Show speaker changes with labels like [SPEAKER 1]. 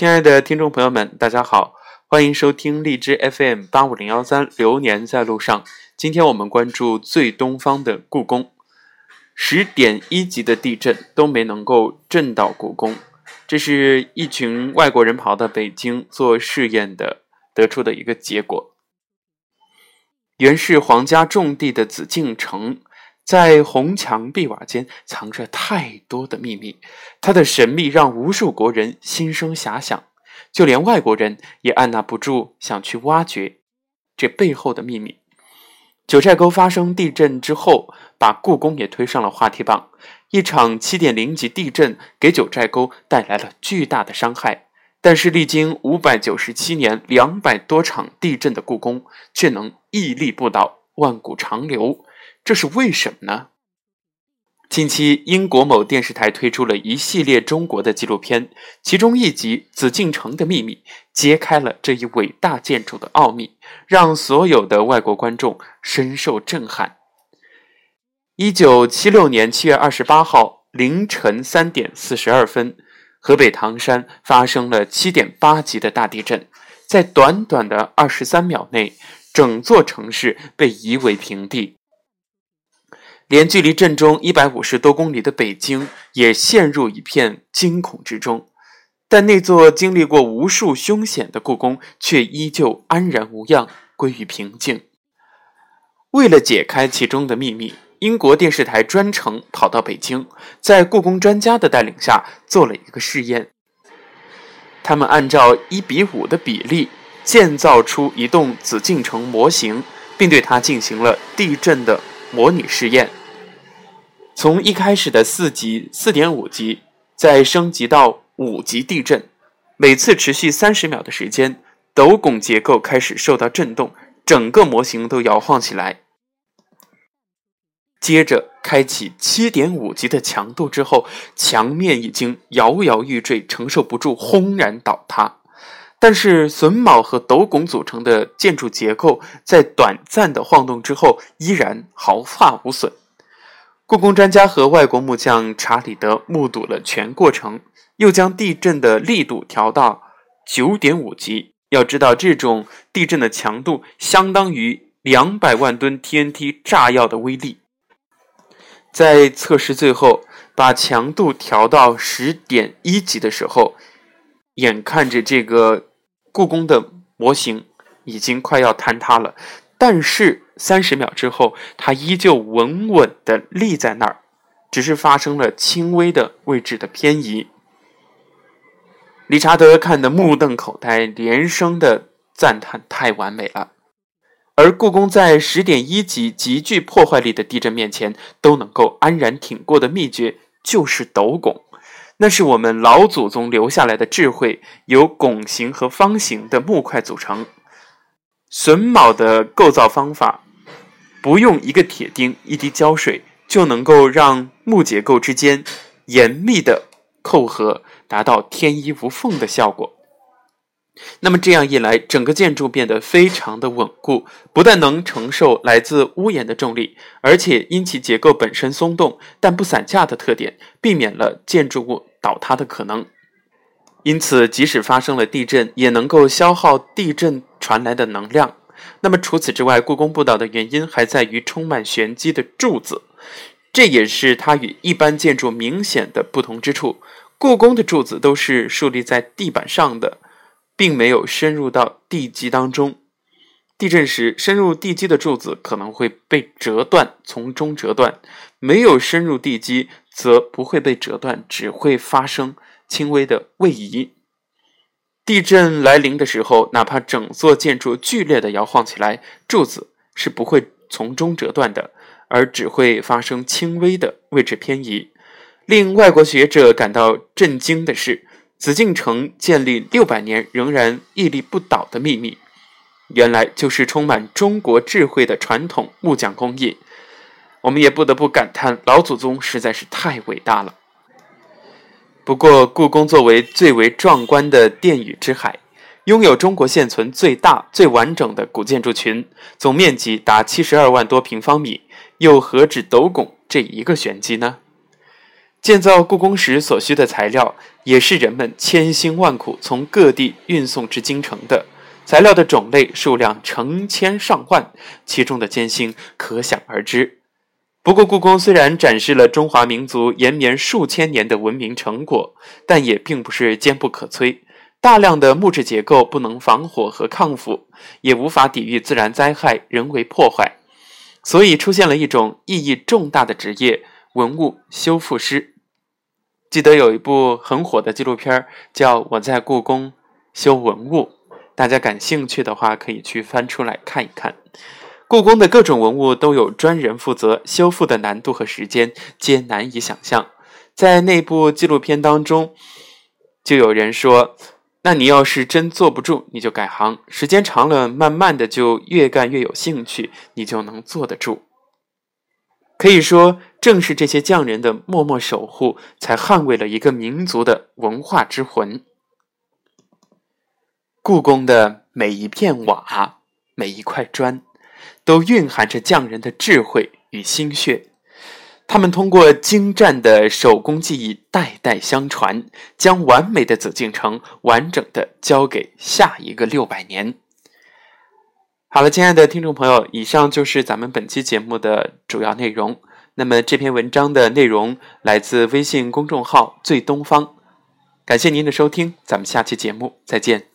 [SPEAKER 1] 亲爱的听众朋友们，大家好，欢迎收听荔枝 FM 八五零幺三《流年在路上》。今天我们关注最东方的故宫，十点一级的地震都没能够震到故宫，这是一群外国人跑到北京做试验的得出的一个结果。原是皇家重地的紫禁城。在红墙碧瓦间藏着太多的秘密，它的神秘让无数国人心生遐想，就连外国人也按捺不住想去挖掘这背后的秘密。九寨沟发生地震之后，把故宫也推上了话题榜。一场七点零级地震给九寨沟带来了巨大的伤害，但是历经五百九十七年、两百多场地震的故宫却能屹立不倒、万古长流。这是为什么呢？近期，英国某电视台推出了一系列中国的纪录片，其中一集《紫禁城的秘密》揭开了这一伟大建筑的奥秘，让所有的外国观众深受震撼。一九七六年七月二十八号凌晨三点四十二分，河北唐山发生了七点八级的大地震，在短短的二十三秒内，整座城市被夷为平地。连距离震中一百五十多公里的北京也陷入一片惊恐之中，但那座经历过无数凶险的故宫却依旧安然无恙，归于平静。为了解开其中的秘密，英国电视台专程跑到北京，在故宫专家的带领下做了一个试验。他们按照一比五的比例建造出一栋紫禁城模型，并对它进行了地震的模拟试验。从一开始的四级、四点五级，再升级到五级地震，每次持续三十秒的时间，斗拱结构开始受到震动，整个模型都摇晃起来。接着开启七点五级的强度之后，墙面已经摇摇欲坠，承受不住，轰然倒塌。但是榫卯和斗拱组成的建筑结构，在短暂的晃动之后，依然毫发无损。故宫专家和外国木匠查理德目睹了全过程，又将地震的力度调到九点五级。要知道，这种地震的强度相当于两百万吨 TNT 炸药的威力。在测试最后把强度调到十点一级的时候，眼看着这个故宫的模型已经快要坍塌了。但是三十秒之后，它依旧稳稳地立在那儿，只是发生了轻微的位置的偏移。理查德看得目瞪口呆，连声的赞叹：“太完美了！”而故宫在十点一级极具破坏力的地震面前都能够安然挺过的秘诀，就是斗拱。那是我们老祖宗留下来的智慧，由拱形和方形的木块组成。榫卯的构造方法，不用一个铁钉、一滴胶水，就能够让木结构之间严密的扣合，达到天衣无缝的效果。那么这样一来，整个建筑变得非常的稳固，不但能承受来自屋檐的重力，而且因其结构本身松动但不散架的特点，避免了建筑物倒塌的可能。因此，即使发生了地震，也能够消耗地震传来的能量。那么，除此之外，故宫不倒的原因还在于充满玄机的柱子，这也是它与一般建筑明显的不同之处。故宫的柱子都是竖立在地板上的，并没有深入到地基当中。地震时，深入地基的柱子可能会被折断，从中折断；没有深入地基，则不会被折断，只会发生。轻微的位移，地震来临的时候，哪怕整座建筑剧烈的摇晃起来，柱子是不会从中折断的，而只会发生轻微的位置偏移。令外国学者感到震惊的是，紫禁城建立六百年仍然屹立不倒的秘密，原来就是充满中国智慧的传统木匠工艺。我们也不得不感叹，老祖宗实在是太伟大了。不过，故宫作为最为壮观的殿宇之海，拥有中国现存最大、最完整的古建筑群，总面积达七十二万多平方米，又何止斗拱这一个玄机呢？建造故宫时所需的材料，也是人们千辛万苦从各地运送至京城的。材料的种类、数量成千上万，其中的艰辛可想而知。不过，故宫虽然展示了中华民族延绵数千年的文明成果，但也并不是坚不可摧。大量的木质结构不能防火和抗腐，也无法抵御自然灾害、人为破坏，所以出现了一种意义重大的职业——文物修复师。记得有一部很火的纪录片叫《我在故宫修文物》，大家感兴趣的话可以去翻出来看一看。故宫的各种文物都有专人负责，修复的难度和时间皆难以想象。在那部纪录片当中，就有人说：“那你要是真坐不住，你就改行，时间长了，慢慢的就越干越有兴趣，你就能坐得住。”可以说。正是这些匠人的默默守护，才捍卫了一个民族的文化之魂。故宫的每一片瓦、每一块砖，都蕴含着匠人的智慧与心血。他们通过精湛的手工技艺，代代相传，将完美的紫禁城完整的交给下一个六百年。好了，亲爱的听众朋友，以上就是咱们本期节目的主要内容。那么这篇文章的内容来自微信公众号“最东方”，感谢您的收听，咱们下期节目再见。